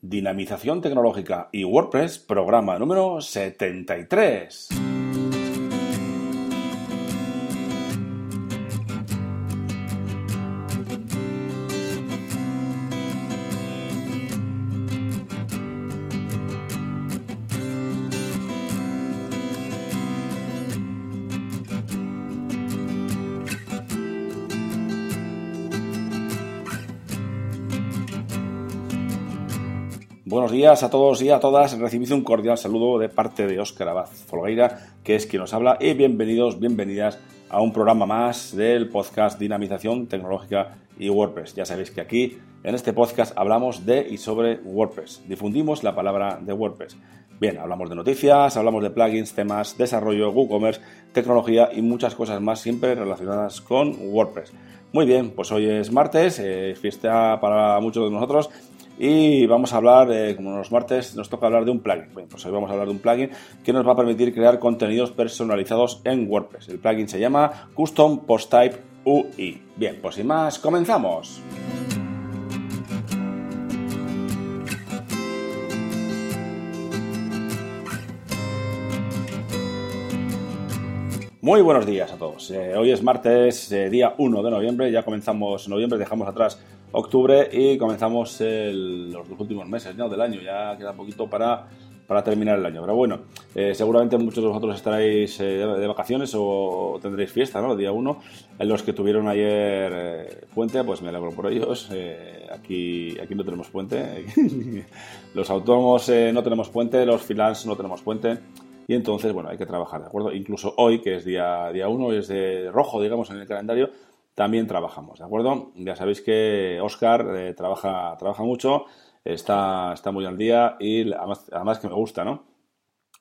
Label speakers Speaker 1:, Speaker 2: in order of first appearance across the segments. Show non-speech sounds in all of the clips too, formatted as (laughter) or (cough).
Speaker 1: Dinamización tecnológica y WordPress, programa número 73. Buenos días a todos y a todas. Recibido un cordial saludo de parte de Óscar Abad Folgueira, que es quien nos habla, y bienvenidos, bienvenidas a un programa más del podcast Dinamización Tecnológica y WordPress. Ya sabéis que aquí, en este podcast, hablamos de y sobre WordPress. Difundimos la palabra de WordPress. Bien, hablamos de noticias, hablamos de plugins, temas, desarrollo, WooCommerce, tecnología y muchas cosas más, siempre relacionadas con WordPress. Muy bien, pues hoy es martes, eh, fiesta para muchos de nosotros y vamos a hablar, eh, como los martes, nos toca hablar de un plugin. pues hoy vamos a hablar de un plugin que nos va a permitir crear contenidos personalizados en WordPress. El plugin se llama Custom Post Type UI. Bien, pues sin más, comenzamos. Muy buenos días a todos. Eh, hoy es martes, eh, día 1 de noviembre. Ya comenzamos noviembre, dejamos atrás octubre y comenzamos los dos últimos meses del año. Ya queda poquito para, para terminar el año. Pero bueno, eh, seguramente muchos de vosotros estaréis eh, de vacaciones o tendréis fiesta, ¿no? El día 1. En los que tuvieron ayer eh, puente, pues me alegro por ellos. aquí, aquí no tenemos puente. (laughs) los autónomos no tenemos puente, los freelance no tenemos puente. Y entonces, bueno, hay que trabajar, ¿de acuerdo? Incluso hoy, que es día, día 1, es de rojo, digamos, en el calendario, también trabajamos, ¿de acuerdo? Ya sabéis que Oscar eh, trabaja, trabaja mucho, está, está muy al día y además, que me gusta, ¿no?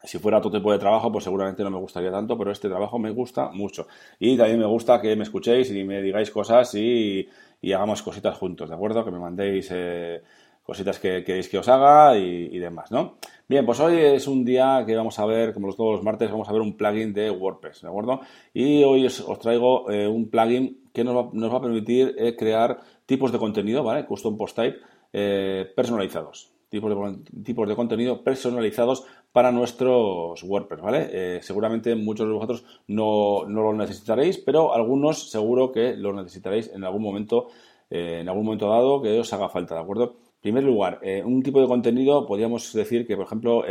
Speaker 1: Si fuera otro tipo de trabajo, pues seguramente no me gustaría tanto, pero este trabajo me gusta mucho. Y también me gusta que me escuchéis y me digáis cosas y, hagamos cositas juntos, ¿de acuerdo? Que me mandéis eh, cositas que queréis que os haga y, demás, ¿no? Bien, pues hoy es un día que vamos a ver, como todos los martes, vamos a ver un plugin de WordPress, ¿de acuerdo? Y hoy os, traigo eh, un plugin que nos va, a permitir eh, crear tipos de contenido, ¿vale? Custom Post Type eh, personalizados. Tipos de, tipos de contenido personalizados para nuestros WordPress, ¿vale? Seguramente muchos de vosotros no, no lo necesitaréis, pero algunos seguro que lo necesitaréis en algún momento, en algún momento dado que os haga falta, ¿de acuerdo? En primer lugar, un tipo de contenido, podríamos decir que, por ejemplo,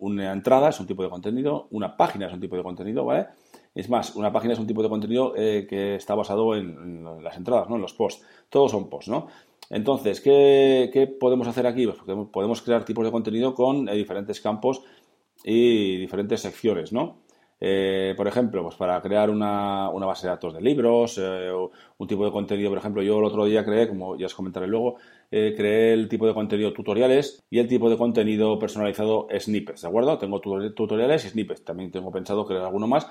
Speaker 1: una entrada es un tipo de contenido, una página es un tipo de contenido, ¿vale? Es más, una página es un tipo de contenido eh, que está basado en, las entradas, ¿no? en los posts. Todos son posts, ¿no? Entonces, ¿qué, podemos hacer aquí? Pues podemos crear tipos de contenido con eh, diferentes campos y diferentes secciones, ¿no? Eh, por ejemplo, pues para crear una, base de datos de libros, un tipo de contenido, por ejemplo, yo el otro día creé, como ya os comentaré luego, creé el tipo de contenido tutoriales y el tipo de contenido personalizado snippets, ¿de acuerdo? Tengo tutoriales y snippets, también tengo pensado crear alguno más,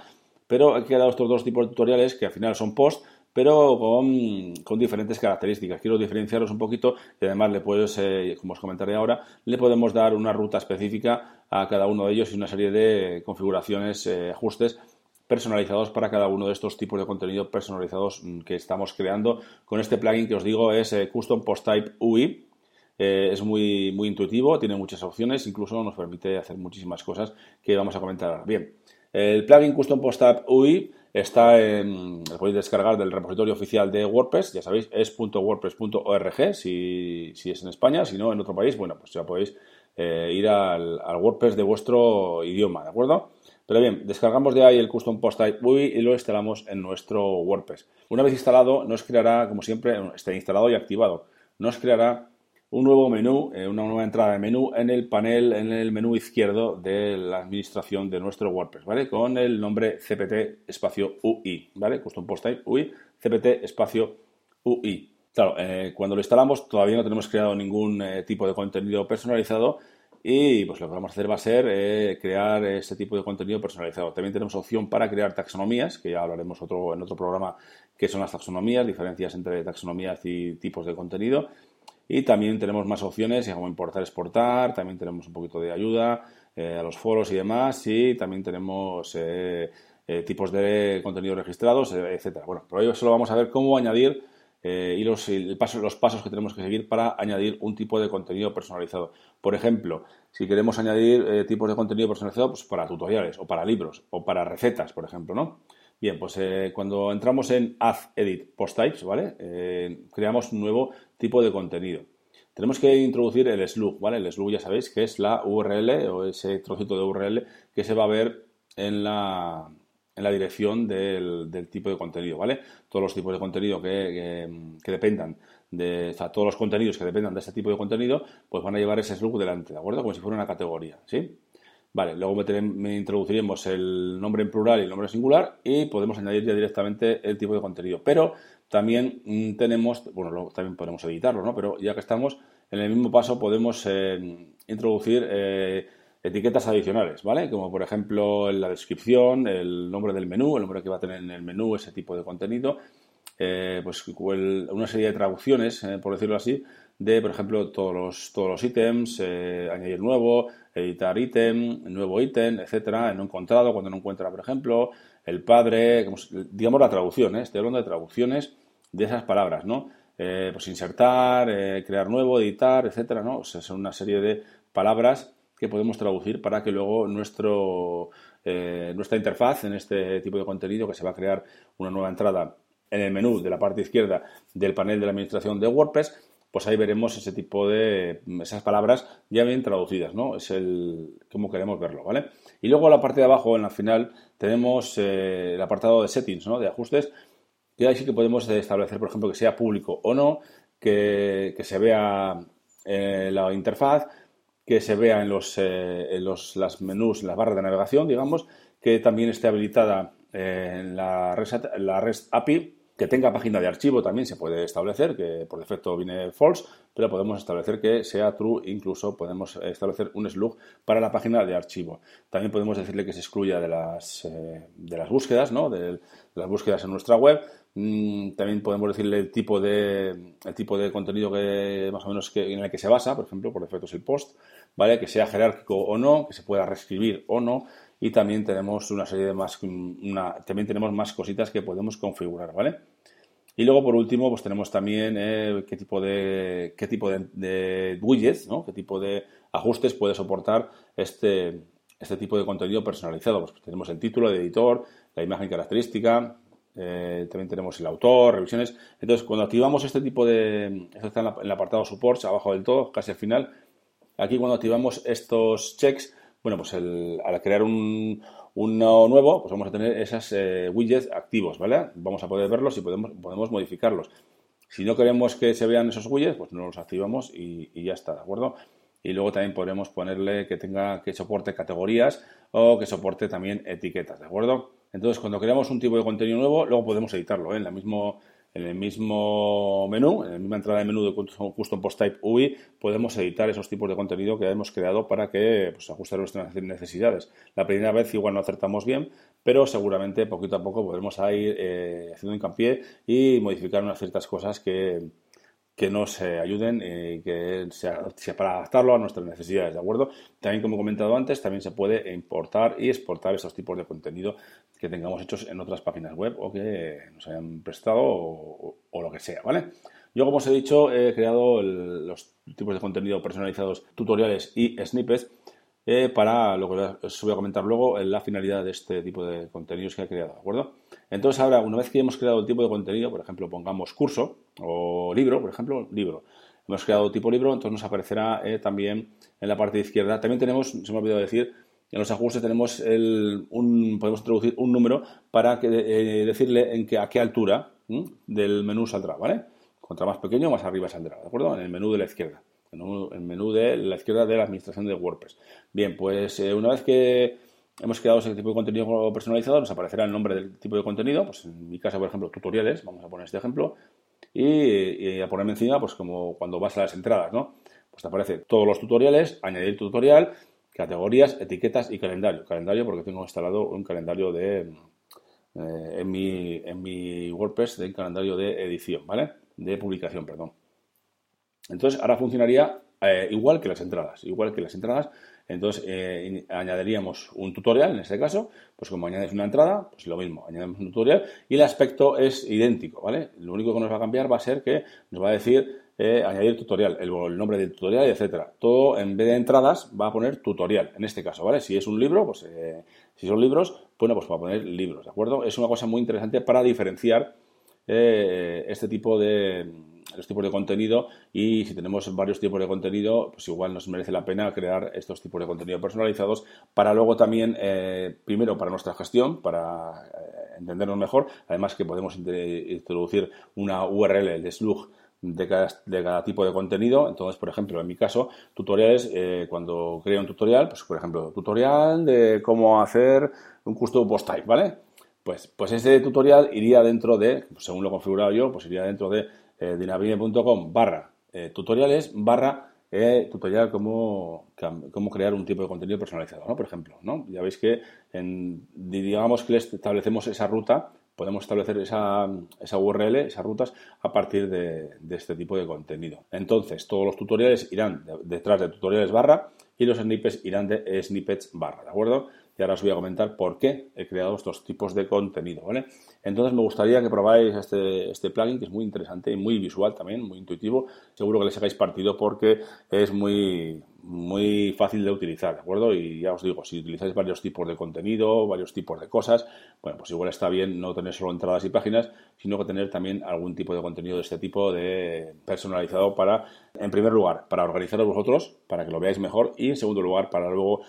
Speaker 1: pero he creado estos dos tipos de tutoriales que al final son post, pero con, diferentes características. Quiero diferenciarlos un poquito y además le puedes, eh, como os comentaré ahora, le podemos dar una ruta específica a cada uno de ellos y una serie de configuraciones, eh, ajustes personalizados para cada uno de estos tipos de contenido personalizados mm, que estamos creando con este plugin que os digo es eh, Custom Post Type UI. es muy, muy intuitivo, tiene muchas opciones, incluso nos permite hacer muchísimas cosas que vamos a comentar ahora. Bien, el plugin Custom Post Type UI está en, podéis descargar del repositorio oficial de WordPress, ya sabéis, es .wordpress.org si, si, es en España, si no en otro país, bueno, pues ya podéis eh, ir al, WordPress de vuestro idioma, ¿de acuerdo? Pero bien, descargamos de ahí el Custom Post Type y lo instalamos en nuestro WordPress. Una vez instalado, nos creará, como siempre, esté instalado y activado, nos creará un nuevo menú, eh, una nueva entrada de menú en el panel, en el menú izquierdo de la administración de nuestro WordPress, ¿vale? Con el nombre CPT espacio UI, ¿vale? Custom Post Type UI, CPT espacio UI. Claro, eh, cuando lo instalamos todavía no tenemos creado ningún eh, tipo de contenido personalizado y pues lo que vamos a hacer va a ser crear ese tipo de contenido personalizado. También tenemos opción para crear taxonomías, que ya hablaremos otro, en otro programa, que son las taxonomías, diferencias entre taxonomías y tipos de contenido. Y también tenemos más opciones, como importar, exportar, también tenemos un poquito de ayuda eh, a los foros y demás, y también tenemos eh, eh, tipos de contenido registrados, etcétera. Bueno, por ello solo vamos a ver cómo añadir y los, los pasos que tenemos que seguir para añadir un tipo de contenido personalizado. Por ejemplo, si queremos añadir tipos de contenido personalizado pues para tutoriales o para libros o para recetas, por ejemplo, ¿no? Bien, pues cuando entramos en Add Edit Post Types, ¿vale? creamos un nuevo tipo de contenido. Tenemos que introducir el slug, ¿vale? El slug ya sabéis que es la URL o ese trocito de URL que se va a ver en la, en la dirección del, tipo de contenido, ¿vale? Todos los tipos de contenido que, dependan de, o sea, todos los contenidos que dependan de este tipo de contenido, pues van a llevar ese slug delante, ¿de acuerdo? Como si fuera una categoría, ¿sí? Vale, luego me introduciremos el nombre en plural y el nombre en singular y podemos añadir ya directamente el tipo de contenido. Pero también mm, tenemos, bueno, luego también podemos editarlo, ¿no? Pero ya que estamos en el mismo paso podemos eh, introducir eh, etiquetas adicionales, ¿vale? Como por ejemplo la descripción, el nombre del menú, el nombre que va a tener en el menú, ese tipo de contenido, eh, pues una serie de traducciones, por decirlo así, de, por ejemplo, todos los, todos los ítems, añadir nuevo, editar ítem, nuevo ítem, etcétera, no encontrado, cuando no encuentra, por ejemplo, el padre, digamos la traducción, estoy hablando de traducciones de esas palabras, ¿no? pues insertar, crear nuevo, editar, etcétera, ¿no? O sea, son una serie de palabras que podemos traducir para que luego nuestro, eh, nuestra interfaz en este tipo de contenido que se va a crear una nueva entrada en el menú de la parte izquierda del panel de la administración de WordPress, pues ahí veremos ese tipo de esas palabras ya bien traducidas, ¿no? Es el cómo queremos verlo, ¿vale? Y luego en la parte de abajo, en la final, tenemos eh, el apartado de settings, ¿no? De ajustes, y ahí sí que podemos establecer, por ejemplo, que sea público o no, que, se vea eh, la interfaz, que se vea en los, eh, en los las menús, en las barras de navegación, digamos, que también esté habilitada eh, en la REST, la REST API, que tenga página de archivo también se puede establecer, que por defecto viene false, pero podemos establecer que sea true, incluso podemos establecer un slug para la página de archivo. También podemos decirle que se excluya de las, de las búsquedas, ¿no? de, las búsquedas en nuestra web. Mm, también podemos decirle el tipo de, el tipo de contenido que más o menos que, en el que se basa, por ejemplo, por defecto es el post. ¿vale? Que sea jerárquico o no, que se pueda reescribir o no. Y también tenemos una serie de más, también tenemos más cositas que podemos configurar, ¿vale? Y luego, por último, pues tenemos también eh, qué tipo de, qué tipo de, widgets. Qué tipo de ajustes puede soportar este, este tipo de contenido personalizado. Pues tenemos el título, el editor, la imagen característica, eh, también tenemos el autor, revisiones. Entonces, cuando activamos este tipo de... Esto está en, el apartado support, abajo del todo, casi al final, Aquí cuando activamos estos checks, bueno, pues al crear un, nuevo, pues vamos a tener esos eh, widgets activos, ¿vale? Vamos a poder verlos y podemos, podemos modificarlos. Si no queremos que se vean esos widgets, pues no los activamos y, ya está, ¿de acuerdo? Y luego también podremos ponerle que tenga que soporte categorías o que soporte también etiquetas, ¿de acuerdo? Entonces, cuando creamos un tipo de contenido nuevo, luego podemos editarlo ¿eh? en la mismo en el mismo menú, en la misma entrada de menú de Custom Post Type UI, podemos editar esos tipos de contenido que hemos creado para que pues, ajuste a nuestras necesidades. La primera vez igual no acertamos bien, pero seguramente poquito a poco podremos ir eh, haciendo hincapié y modificar unas ciertas cosas que, que nos ayuden y que sea, para adaptarlo a nuestras necesidades, ¿de acuerdo? También, como he comentado antes, también se puede importar y exportar estos tipos de contenido que tengamos hechos en otras páginas web o que nos hayan prestado o, lo que sea, ¿vale? Yo, como os he dicho, he creado los tipos de contenido personalizados, tutoriales y snippets eh, para lo que os voy a comentar luego en la finalidad de este tipo de contenidos que he creado, ¿de acuerdo? Entonces, ahora, una vez que hemos creado el tipo de contenido, por ejemplo, pongamos curso o libro, por ejemplo, libro. Hemos creado tipo libro, entonces nos aparecerá eh, también en la parte izquierda. También tenemos, se me ha olvidado decir, en los ajustes tenemos el, un, podemos introducir un número para que, eh, decirle en qué, a qué altura del menú saldrá, ¿vale? Contra más pequeño, más arriba saldrá, ¿de acuerdo? En el menú de la izquierda, en el menú de la izquierda de la administración de WordPress. Bien, pues eh, una vez que hemos creado ese tipo de contenido personalizado, nos aparecerá el nombre del tipo de contenido, pues en mi caso, por ejemplo, tutoriales, vamos a poner este ejemplo, y, a ponerme encima, pues como cuando vas a las entradas, ¿no? Pues te aparece todos los tutoriales, añadir tutorial, categorías, etiquetas y calendario. Calendario porque tengo instalado un calendario de eh, en, mi, en mi WordPress de calendario de edición, ¿vale? De publicación, perdón. Entonces ahora funcionaría igual que las entradas, igual que las entradas. Entonces eh, añadiríamos un tutorial, en este caso, pues como añades una entrada, pues lo mismo, añadimos un tutorial y el aspecto es idéntico, ¿vale? Lo único que nos va a cambiar va a ser que nos va a decir eh, añadir tutorial, el, nombre del tutorial, etcétera. Todo en vez de entradas va a poner tutorial, en este caso, ¿vale? Si es un libro, pues eh, si son libros, bueno, pues va a poner libros, ¿de acuerdo? Es una cosa muy interesante para diferenciar este tipo de los tipos de contenido y si tenemos varios tipos de contenido, pues igual nos merece la pena crear estos tipos de contenido personalizados para luego también, eh, primero para nuestra gestión, para eh, entendernos mejor, además que podemos introducir una URL de slug de cada, tipo de contenido. Entonces, por ejemplo, en mi caso, tutoriales, eh, cuando creo un tutorial, pues por ejemplo, tutorial de cómo hacer un custom post type, ¿vale? Pues, pues ese tutorial iría dentro de, según lo he configurado yo, pues iría dentro de eh, dinavine.com barra eh, tutoriales barra eh, tutorial cómo, cómo crear un tipo de contenido personalizado, ¿no? Por ejemplo, ¿no? Ya veis que digamos que establecemos esa ruta, podemos establecer esa, esa URL, esas rutas, a partir de, este tipo de contenido. Entonces, todos los tutoriales irán detrás de tutoriales barra y los snippets irán de snippets barra, ¿de acuerdo? y ahora os voy a comentar por qué he creado estos tipos de contenido, ¿vale? Entonces me gustaría que probáis este, este plugin que es muy interesante y muy visual también, muy intuitivo. Seguro que le sacáis partido porque es muy, muy fácil de utilizar, ¿de acuerdo? Y ya os digo, si utilizáis varios tipos de contenido, varios tipos de cosas, bueno, pues igual está bien no tener solo entradas y páginas, sino que tener también algún tipo de contenido de este tipo de personalizado para, en primer lugar, para organizaros vosotros, para que lo veáis mejor, y en segundo lugar, para luego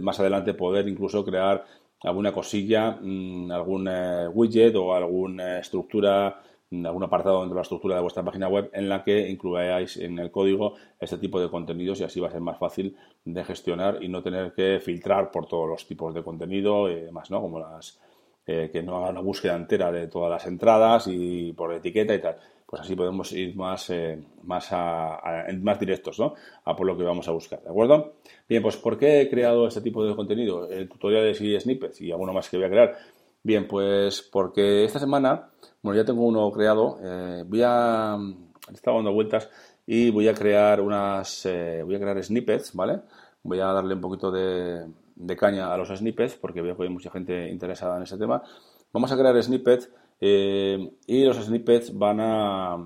Speaker 1: más adelante poder incluso crear alguna cosilla, mm, algún eh, widget o alguna estructura algún apartado dentro de la estructura de vuestra página web en la que incluyáis en el código este tipo de contenidos y así va a ser más fácil de gestionar y no tener que filtrar por todos los tipos de contenido y demás, ¿no? Como las eh, que no haga una búsqueda entera de todas las entradas y por etiqueta y tal. Pues así podemos ir más, eh, más, más directos, ¿no? A por lo que vamos a buscar, ¿de acuerdo? Bien, pues ¿por qué he creado este tipo de contenido? Eh, tutoriales y snippets y alguno más que voy a crear. Bien, pues porque esta semana bueno, ya tengo uno creado. Eh, voy a. Estaba dando vueltas y voy a crear unas. Eh, voy a crear snippets, ¿vale? Voy a darle un poquito de, caña a los snippets porque veo que hay mucha gente interesada en ese tema. Vamos a crear snippets eh, y los snippets van a.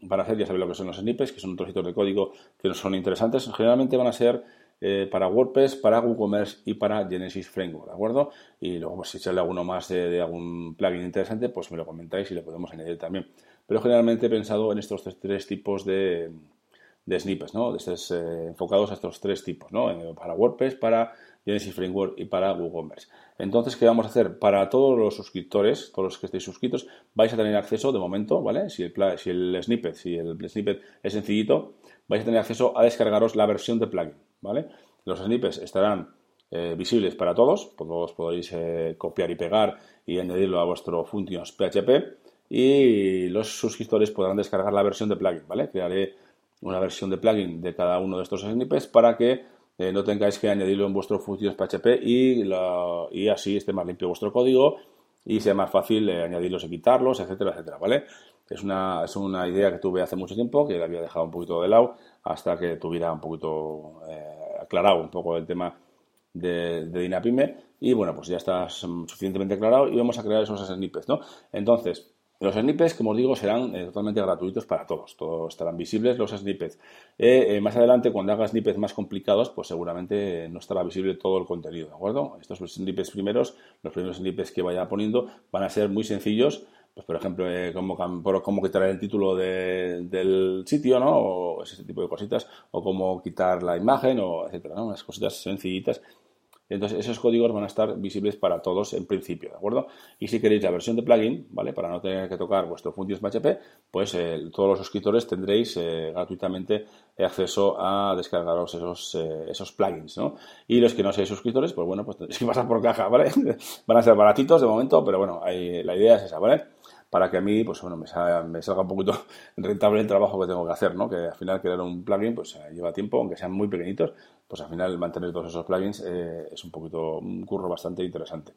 Speaker 1: Van a hacer, ya sabéis lo que son los snippets, que son trocitos de código que son interesantes. Generalmente van a ser eh, para WordPress, para WooCommerce y para Genesis Framework, ¿de acuerdo? Y luego, pues, si sale alguno más de, algún plugin interesante, pues me lo comentáis y le podemos añadir también. Pero generalmente he pensado en estos tres, tipos de, snippets, ¿no? Estos, eh, enfocados a estos tres tipos, ¿no? Eh, para WordPress, para Genesis Framework y para WooCommerce. Entonces, ¿qué vamos a hacer? Para todos los suscriptores, todos los que estéis suscritos, vais a tener acceso de momento, ¿vale? Si el, snippet, si el snippet es sencillito, vais a tener acceso a descargaros la versión de plugin. ¿vale? Los snippets estarán eh, visibles para todos, todos podéis eh, copiar y pegar y añadirlo a vuestro Functions PHP y los suscriptores podrán descargar la versión de plugin, ¿vale? Crearé una versión de plugin de cada uno de estos snippets para que eh, no tengáis que añadirlo en vuestro Functions PHP y, y así esté más limpio vuestro código y sea más fácil añadirlos y quitarlos, etcétera, etcétera, ¿vale? Es una, es una idea que tuve hace mucho tiempo, que había dejado un poquito de lado hasta que tuviera un poquito eh, aclarado un poco el tema de, de, Dinapime. Y bueno, pues ya está suficientemente aclarado y vamos a crear esos snippets, ¿no? Entonces, los snippets, como os digo, serán eh, totalmente gratuitos para todos. Todos estarán visibles los snippets. Eh, más adelante, cuando haga snippets más complicados, pues seguramente no estará visible todo el contenido, ¿de acuerdo? Estos snippets primeros, los primeros snippets que vaya poniendo, van a ser muy sencillos pues por ejemplo, eh, cómo, quitar el título del sitio, ¿no? O ese tipo de cositas, o cómo quitar la imagen, o etcétera, ¿no? Unas cositas sencillitas. Entonces, esos códigos van a estar visibles para todos en principio, ¿de acuerdo? Y si queréis la versión de plugin, ¿vale? Para no tener que tocar vuestro Functions PHP, pues eh, todos los suscriptores tendréis eh, gratuitamente acceso a descargaros esos, esos plugins, ¿no? Y los que no seáis suscriptores, pues bueno, pues (laughs) tendréis que pasar por caja, ¿vale? (laughs) van a ser baratitos de momento, pero bueno, la idea es esa, ¿vale? Para que a mí, pues bueno, me salga, un poquito (laughs) rentable el trabajo que tengo que hacer, ¿no? Que al final crear un plugin, pues eh, lleva tiempo, aunque sean muy pequeñitos, pues al final mantener todos esos plugins eh, es un poquito, un curro bastante interesante.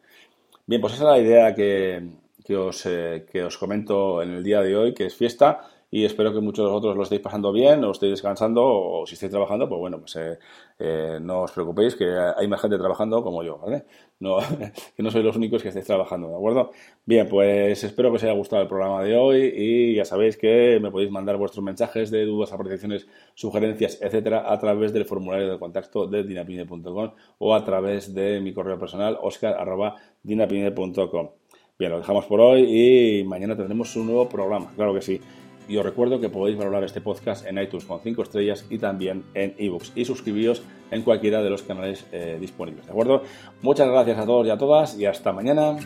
Speaker 1: Bien, pues esa es la idea que, os, eh, que os comento en el día de hoy, que es fiesta y espero que muchos de vosotros lo estéis pasando bien, o estéis descansando, o si estáis trabajando, pues bueno, pues eh, eh, no os preocupéis que hay más gente trabajando como yo, ¿vale? No, (laughs) que no sois los únicos que estéis trabajando, ¿de acuerdo? Bien, pues espero que os haya gustado el programa de hoy y ya sabéis que me podéis mandar vuestros mensajes de dudas, apreciaciones, sugerencias, etcétera, a través del formulario de contacto de dinapine.com o a través de mi correo personal oscar.dinapine.com. Bien, lo dejamos por hoy y mañana tendremos un nuevo programa, claro que sí. Y os recuerdo que podéis valorar este podcast en iTunes con 5 estrellas y también en ebooks. Y suscribíos en cualquiera de los canales eh, disponibles. ¿De acuerdo? Muchas gracias a todos y a todas y hasta mañana.